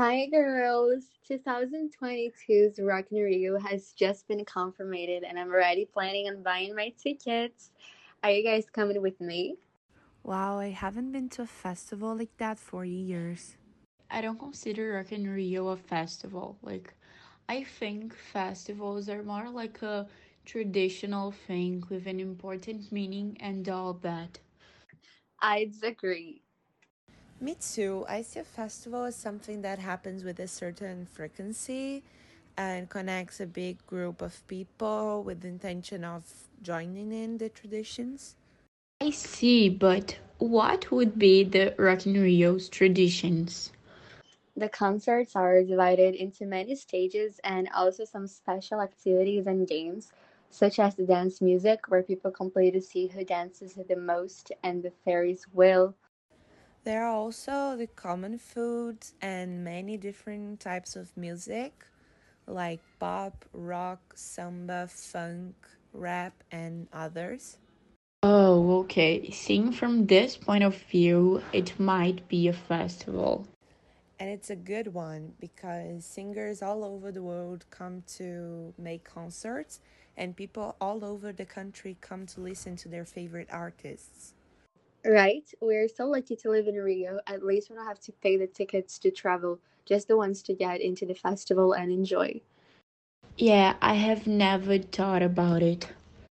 Hi, girls. 2022's Rock in Rio has just been confirmed, and I'm already planning on buying my tickets. Are you guys coming with me? Wow, I haven't been to a festival like that for years. I don't consider Rock in Rio a festival. Like, I think festivals are more like a traditional thing with an important meaning and all that. I'd agree. Me too. I see a festival as something that happens with a certain frequency and connects a big group of people with the intention of joining in the traditions. I see, but what would be the Rock in Rio's traditions? The concerts are divided into many stages and also some special activities and games, such as the dance music, where people compete to see who dances the most, and the Ferris wheel. There are also the common foods and many different types of music like pop, rock, samba, funk, rap, and others. Oh, okay. Seeing from this point of view, it might be a festival. And it's a good one because singers all over the world come to make concerts, and people all over the country come to listen to their favorite artists. Right? We're so lucky to live in Rio. At least we don't have to pay the tickets to travel, just the ones to get into the festival and enjoy. Yeah, I have never thought about it.